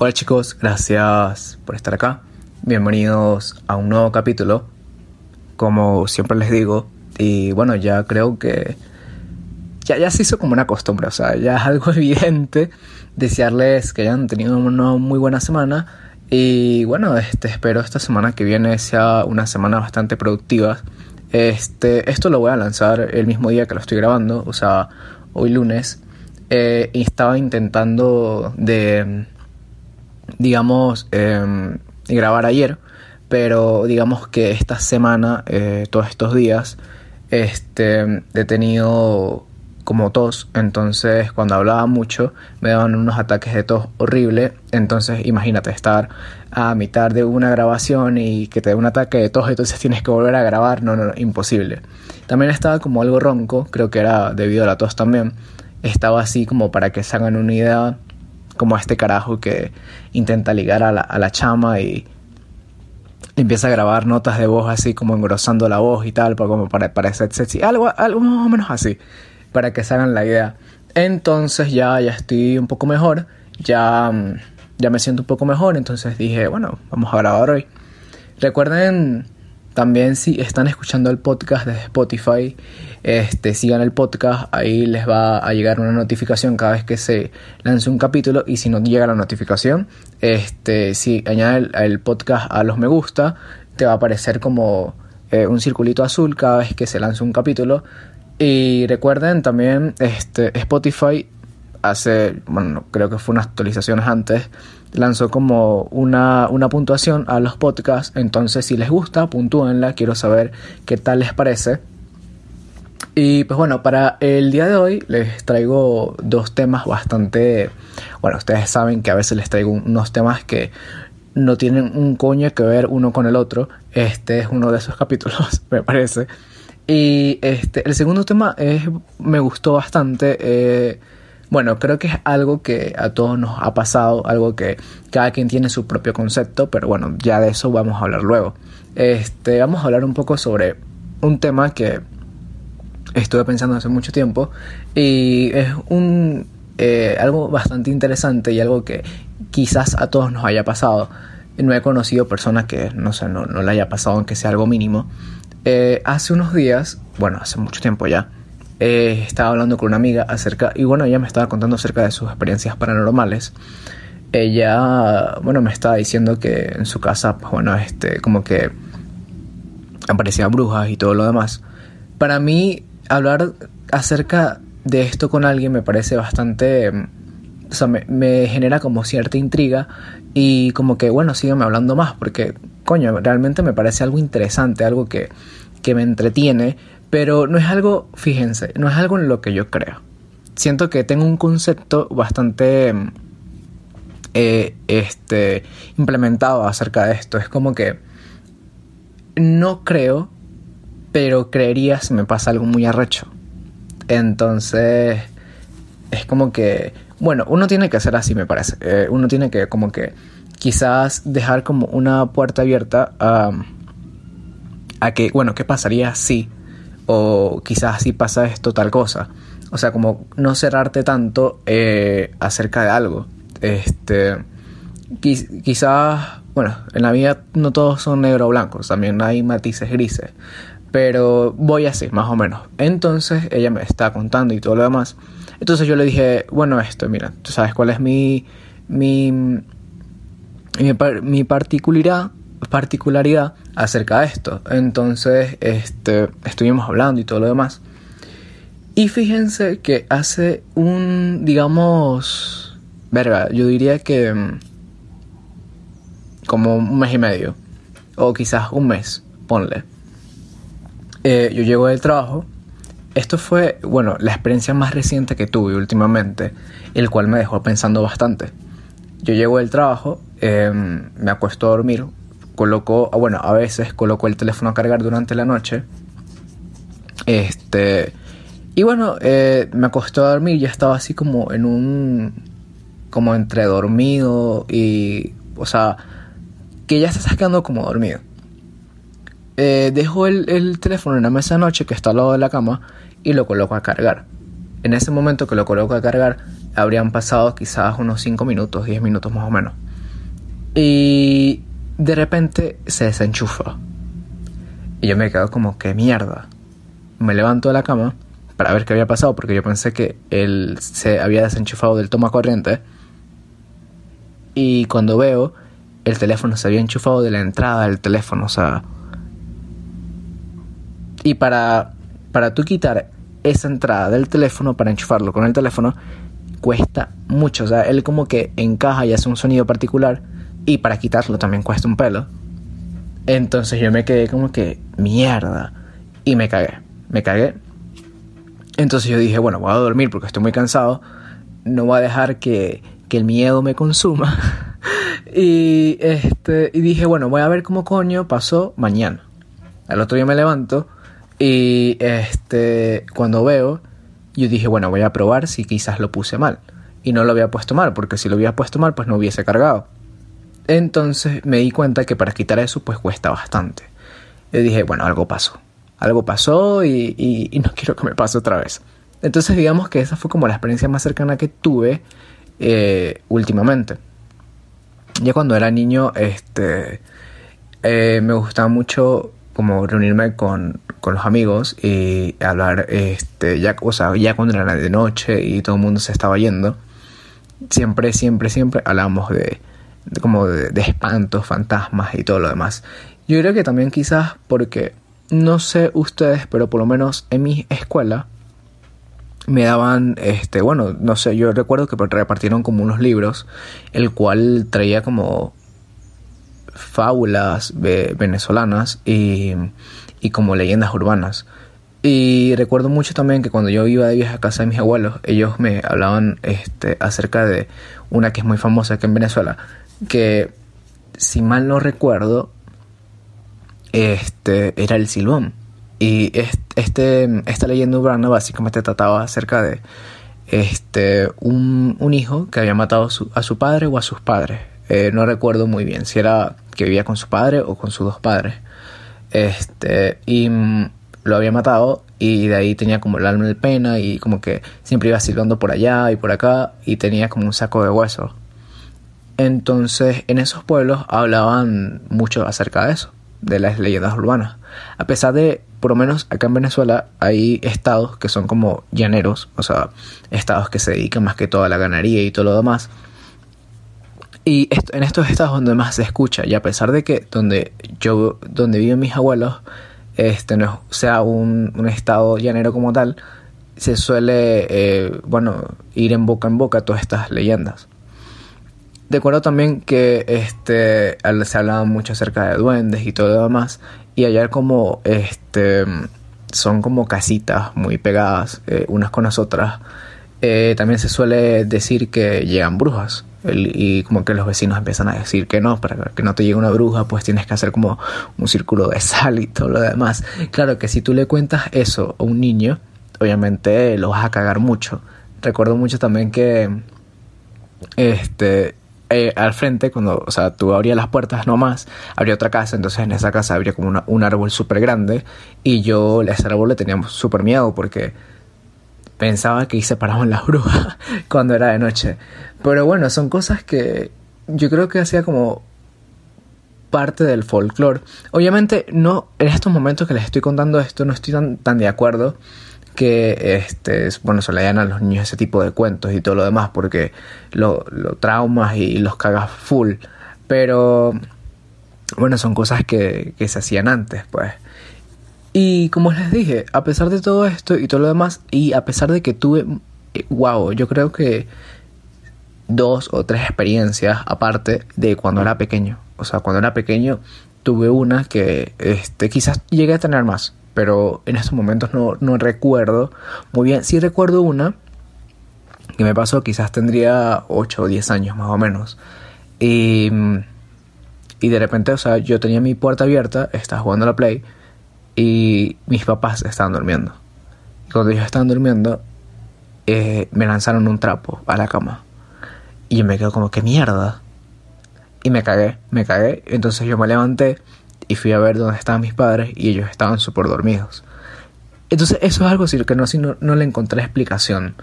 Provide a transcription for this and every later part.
Hola chicos, gracias por estar acá. Bienvenidos a un nuevo capítulo. Como siempre les digo, y bueno, ya creo que ya, ya se hizo como una costumbre, o sea, ya es algo evidente desearles que hayan tenido una muy buena semana. Y bueno, este, espero esta semana que viene sea una semana bastante productiva. Este, esto lo voy a lanzar el mismo día que lo estoy grabando, o sea, hoy lunes. Eh, y estaba intentando de digamos, eh, grabar ayer, pero digamos que esta semana, eh, todos estos días, este, he tenido como tos, entonces cuando hablaba mucho me daban unos ataques de tos horrible, entonces imagínate estar a mitad de una grabación y que te dé un ataque de tos, entonces tienes que volver a grabar, no, no, no, imposible. También estaba como algo ronco, creo que era debido a la tos también, estaba así como para que se hagan una idea como a este carajo que intenta ligar a la, a la chama y empieza a grabar notas de voz así como engrosando la voz y tal, como para parecer sexy, algo, algo más o menos así, para que se hagan la idea. Entonces ya, ya estoy un poco mejor, ya, ya me siento un poco mejor, entonces dije, bueno, vamos a grabar hoy. Recuerden también si están escuchando el podcast de Spotify, este, sigan el podcast, ahí les va a llegar una notificación cada vez que se lance un capítulo y si no llega la notificación, este, si añade el, podcast a los me gusta, te va a aparecer como eh, un circulito azul cada vez que se lance un capítulo. Y recuerden también este, Spotify hace, bueno, creo que fue unas actualizaciones antes, lanzó como una, una puntuación a los podcasts. Entonces, si les gusta, puntúenla. Quiero saber qué tal les parece. Y pues bueno, para el día de hoy les traigo dos temas bastante... Bueno, ustedes saben que a veces les traigo unos temas que no tienen un coño que ver uno con el otro. Este es uno de esos capítulos, me parece. Y este, el segundo tema es, me gustó bastante. Eh, bueno, creo que es algo que a todos nos ha pasado, algo que cada quien tiene su propio concepto, pero bueno, ya de eso vamos a hablar luego. Este, vamos a hablar un poco sobre un tema que estuve pensando hace mucho tiempo y es un eh, algo bastante interesante y algo que quizás a todos nos haya pasado. No he conocido personas que, no sé, no, no le haya pasado aunque sea algo mínimo. Eh, hace unos días, bueno, hace mucho tiempo ya, eh, estaba hablando con una amiga acerca, y bueno, ella me estaba contando acerca de sus experiencias paranormales. Ella, bueno, me estaba diciendo que en su casa, pues bueno, este, como que aparecían brujas y todo lo demás. Para mí, hablar acerca de esto con alguien me parece bastante, o sea, me, me genera como cierta intriga y como que, bueno, sígueme hablando más porque, coño, realmente me parece algo interesante, algo que, que me entretiene pero no es algo, fíjense, no es algo en lo que yo creo. Siento que tengo un concepto bastante eh, este, implementado acerca de esto. Es como que no creo, pero creería si me pasa algo muy arrecho. Entonces, es como que, bueno, uno tiene que hacer así, me parece. Eh, uno tiene que como que quizás dejar como una puerta abierta a, a que, bueno, ¿qué pasaría si o quizás si pasa esto tal cosa. O sea, como no cerrarte tanto eh, acerca de algo. Este, quizás, bueno, en la vida no todos son negro o blancos, también hay matices grises. Pero voy así, más o menos. Entonces ella me está contando y todo lo demás. Entonces yo le dije, bueno, esto, mira, tú sabes cuál es mi, mi, mi, mi particularidad particularidad acerca de esto. Entonces, este, estuvimos hablando y todo lo demás. Y fíjense que hace un, digamos, verga, yo diría que mm, como un mes y medio, o quizás un mes, ponle. Eh, yo llego del trabajo. Esto fue, bueno, la experiencia más reciente que tuve últimamente, el cual me dejó pensando bastante. Yo llego del trabajo, em, me acuesto a dormir, coloco, bueno, a veces coloco el teléfono a cargar durante la noche. Este, y bueno, eh, me acosté a dormir, ya estaba así como en un, como entre dormido y, o sea, que ya se está quedando como dormido. Eh, dejo el, el, teléfono en la mesa de noche que está al lado de la cama y lo coloco a cargar. En ese momento que lo coloco a cargar, habrían pasado quizás unos 5 minutos, 10 minutos más o menos. Y de repente se desenchufa. Y yo me quedo como, que mierda. Me levanto de la cama para ver qué había pasado, porque yo pensé que él se había desenchufado del toma corriente. Y cuando veo, el teléfono se había enchufado de la entrada del teléfono, o sea. Y para, para tú quitar esa entrada del teléfono, para enchufarlo con el teléfono, cuesta mucho. O sea, él como que encaja y hace un sonido particular. Y para quitarlo también cuesta un pelo. Entonces yo me quedé como que, mierda. Y me cagué. Me cagué. Entonces yo dije, bueno, voy a dormir porque estoy muy cansado. No voy a dejar que, que el miedo me consuma. y, este, y dije, bueno, voy a ver cómo coño pasó mañana. Al otro día me levanto y este, cuando veo, yo dije, bueno, voy a probar si quizás lo puse mal. Y no lo había puesto mal, porque si lo hubiera puesto mal, pues no hubiese cargado. Entonces me di cuenta que para quitar eso, pues cuesta bastante. Y dije, bueno, algo pasó. Algo pasó y, no quiero que me pase otra vez. Entonces digamos que esa fue como la experiencia más cercana que tuve eh, últimamente. Ya cuando era niño, este, eh, me gustaba mucho como reunirme con, con, los amigos y hablar, este, ya, o sea, ya cuando era de noche y todo el mundo se estaba yendo, siempre, siempre, siempre hablábamos de, como de, espantos, fantasmas y todo lo demás. Yo creo que también quizás porque, no sé ustedes, pero por lo menos en mi escuela, me daban, este, bueno, no sé, yo recuerdo que repartieron como unos libros, el cual traía como fábulas venezolanas y, y como leyendas urbanas. Y recuerdo mucho también que cuando yo iba de viaje a casa de mis abuelos, ellos me hablaban este, acerca de una que es muy famosa aquí en Venezuela, que si mal no recuerdo, este, era el silbón. Y este, esta leyenda urbana básicamente trataba acerca de este, un, un hijo que había matado a su padre o a sus padres. Eh, no recuerdo muy bien si era que vivía con su padre o con sus dos padres. Este, y mm, lo había matado y de ahí tenía como el alma de pena y como que siempre iba silbando por allá y por acá y tenía como un saco de huesos. Entonces en esos pueblos hablaban mucho acerca de eso, de las leyendas urbanas. A pesar de por lo menos acá en Venezuela hay estados que son como llaneros, o sea, estados que se dedican más que todo a la ganadería y todo lo demás. Y en estos estados donde más se escucha, y a pesar de que donde yo, donde viven mis abuelos, este no sea un, estado llanero como tal, se suele, eh, bueno, ir en boca en boca todas estas leyendas. De acuerdo también que este, se hablaba mucho acerca de duendes y todo lo demás, y allá como este son como casitas muy pegadas eh, unas con las otras eh, también se suele decir que llegan brujas y como que los vecinos empiezan a decir que no, para que no te llegue una bruja, pues tienes que hacer como un círculo de sal y todo lo demás. Claro que si tú le cuentas eso a un niño, obviamente lo vas a cagar mucho. Recuerdo mucho también que este eh, al frente, cuando, o sea, tú abrías las puertas nomás, habría otra casa, entonces en esa casa habría como un árbol súper grande y yo a ese árbol le tenía súper miedo porque pensaba que ahí se paraban las brujas cuando era de noche. Pero bueno, son cosas que yo creo que hacía como parte del folclore. Obviamente no, en estos momentos que les estoy contando esto, no estoy tan, tan de acuerdo que este, bueno, se le a los niños ese tipo de cuentos y todo lo demás porque lo, lo traumas y los cagas full. Pero bueno, son cosas que, que se hacían antes, pues. Y como les dije, a pesar de todo esto y todo lo demás, y a pesar de que tuve, wow, yo creo que dos o tres experiencias aparte de cuando era pequeño. O sea, cuando era pequeño tuve una que este, quizás llegué a tener más, pero en estos momentos no, no recuerdo muy bien. Sí recuerdo una que me pasó, quizás tendría 8 o 10 años más o menos. Y, y de repente, o sea, yo tenía mi puerta abierta, estaba jugando a la Play y mis papás estaban durmiendo. Y cuando ellos estaban durmiendo, eh, me lanzaron un trapo a la cama. Y yo me quedo como, ¿qué mierda? Y me cagué, me cagué. Entonces yo me levanté y fui a ver dónde estaban mis padres y ellos estaban súper dormidos. Entonces eso es algo así que no, no, no le encontré explicación.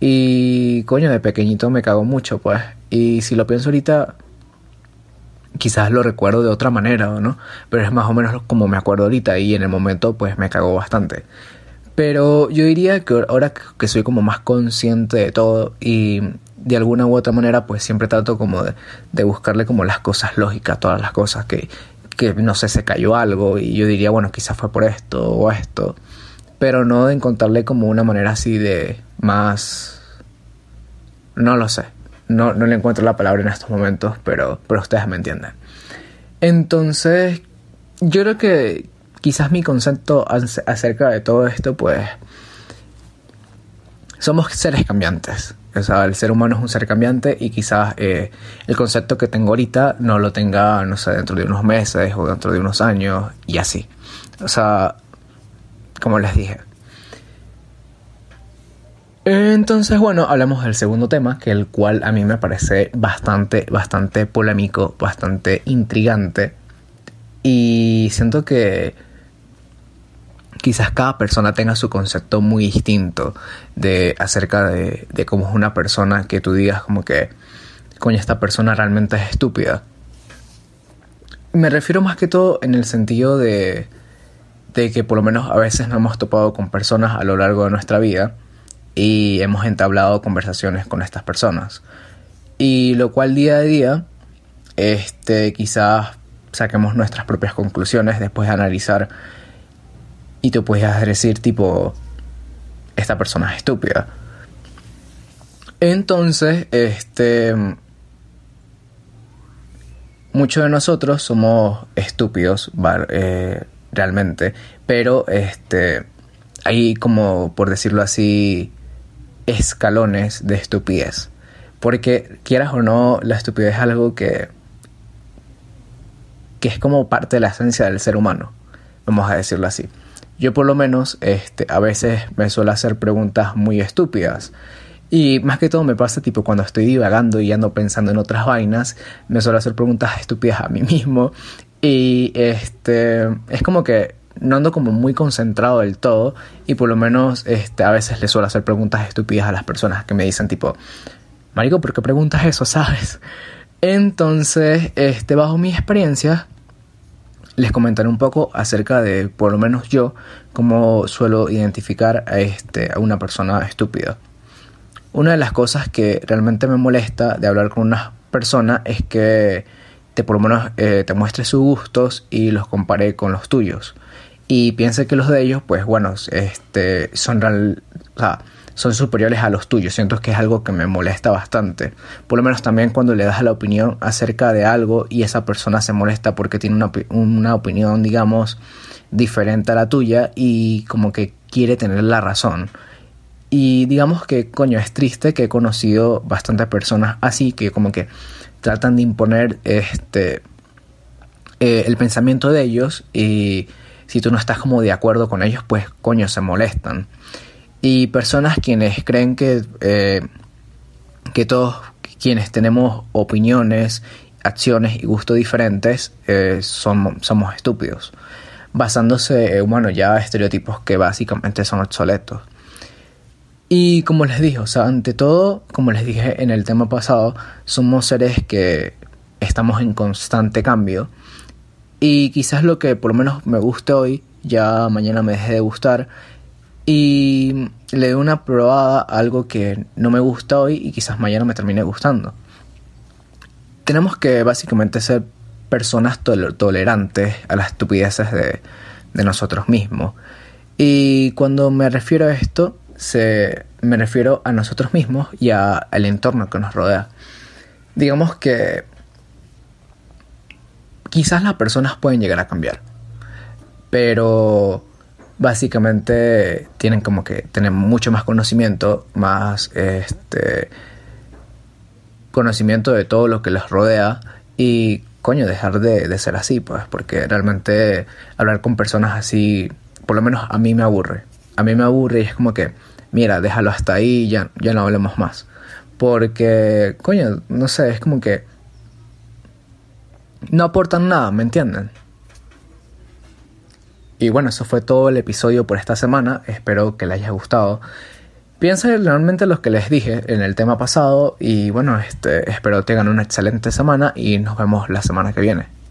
Y coño, de pequeñito me cago mucho, pues. Y si lo pienso ahorita, quizás lo recuerdo de otra manera, ¿no? Pero es más o menos como me acuerdo ahorita y en el momento pues me cagó bastante. Pero yo diría que ahora que soy como más consciente de todo y de alguna u otra manera pues siempre trato como de, buscarle como las cosas lógicas, todas las cosas que, que no sé, se cayó algo y yo diría, bueno, quizás fue por esto o esto, pero no de encontrarle como una manera así de más... No lo sé, no, no le encuentro la palabra en estos momentos, pero, pero ustedes me entienden. Entonces, yo creo que quizás mi concepto acerca de todo esto, pues, somos seres cambiantes. O sea, el ser humano es un ser cambiante y quizás eh, el concepto que tengo ahorita no lo tenga, no sé, dentro de unos meses o dentro de unos años y así. O sea, como les dije. Entonces, bueno, hablamos del segundo tema, que el cual a mí me parece bastante, bastante polémico, bastante intrigante. Y siento que quizás cada persona tenga su concepto muy distinto de acerca de, cómo es una persona que tú digas como que, coño, esta persona realmente es estúpida. Me refiero más que todo en el sentido de, de que por lo menos a veces nos hemos topado con personas a lo largo de nuestra vida y hemos entablado conversaciones con estas personas. Y lo cual día a día, este, quizás saquemos nuestras propias conclusiones después de analizar y tú puedes decir tipo, esta persona es estúpida. Entonces, este... Muchos de nosotros somos estúpidos eh, realmente, pero este, hay como, por decirlo así, escalones de estupidez. Porque quieras o no, la estupidez es algo que, que es como parte de la esencia del ser humano, vamos a decirlo así. Yo por lo menos este, a veces me suelo hacer preguntas muy estúpidas. Y más que todo me pasa tipo cuando estoy divagando y ando pensando en otras vainas, me suelo hacer preguntas estúpidas a mí mismo. Y este es como que no ando como muy concentrado del todo. Y por lo menos este, a veces le suelo hacer preguntas estúpidas a las personas que me dicen tipo, Marico, ¿por qué preguntas eso? ¿Sabes? Entonces, este, bajo mi experiencia, les comentaré un poco acerca de, por lo menos yo, cómo suelo identificar a, este, a una persona estúpida. Una de las cosas que realmente me molesta de hablar con una persona es que te por lo menos eh, te muestre sus gustos y los compare con los tuyos. Y piense que los de ellos, pues bueno, este, son real, o sea, son superiores a los tuyos. Siento que es algo que me molesta bastante. Por lo menos también cuando le das la opinión acerca de algo y esa persona se molesta porque tiene una, una opinión, digamos, diferente a la tuya y como que quiere tener la razón. Y digamos que, coño, es triste que he conocido bastantes personas así que como que tratan de imponer este eh, el pensamiento de ellos y si tú no estás como de acuerdo con ellos, pues coño, se molestan. Y personas quienes creen que, eh, que todos quienes tenemos opiniones, acciones y gustos diferentes eh, somos estúpidos, basándose en bueno, ya estereotipos que básicamente son obsoletos. Y como les dije, o sea, ante todo, como les dije en el tema pasado, somos seres que estamos en constante cambio. Y quizás lo que por lo menos me guste hoy, ya mañana me deje de gustar y le doy una probada a algo que no me gusta hoy y quizás mañana me termine gustando. Tenemos que básicamente ser personas tolerantes a las estupideces de, nosotros mismos. Y cuando me refiero a esto, se, me refiero a nosotros mismos y al entorno que nos rodea. Digamos que quizás las personas pueden llegar a cambiar, pero básicamente tienen como que tener mucho más conocimiento, más este conocimiento de todo lo que les rodea y coño dejar de, ser así pues porque realmente hablar con personas así por lo menos a mí me aburre. A mí me aburre y es como que mira déjalo hasta ahí ya ya no hablemos más. Porque coño no sé es como que no aportan nada me entienden y bueno, eso fue todo el episodio por esta semana. Espero que les haya gustado. Piensen realmente los que les dije en el tema pasado y bueno, este, espero tengan una excelente semana y nos vemos la semana que viene.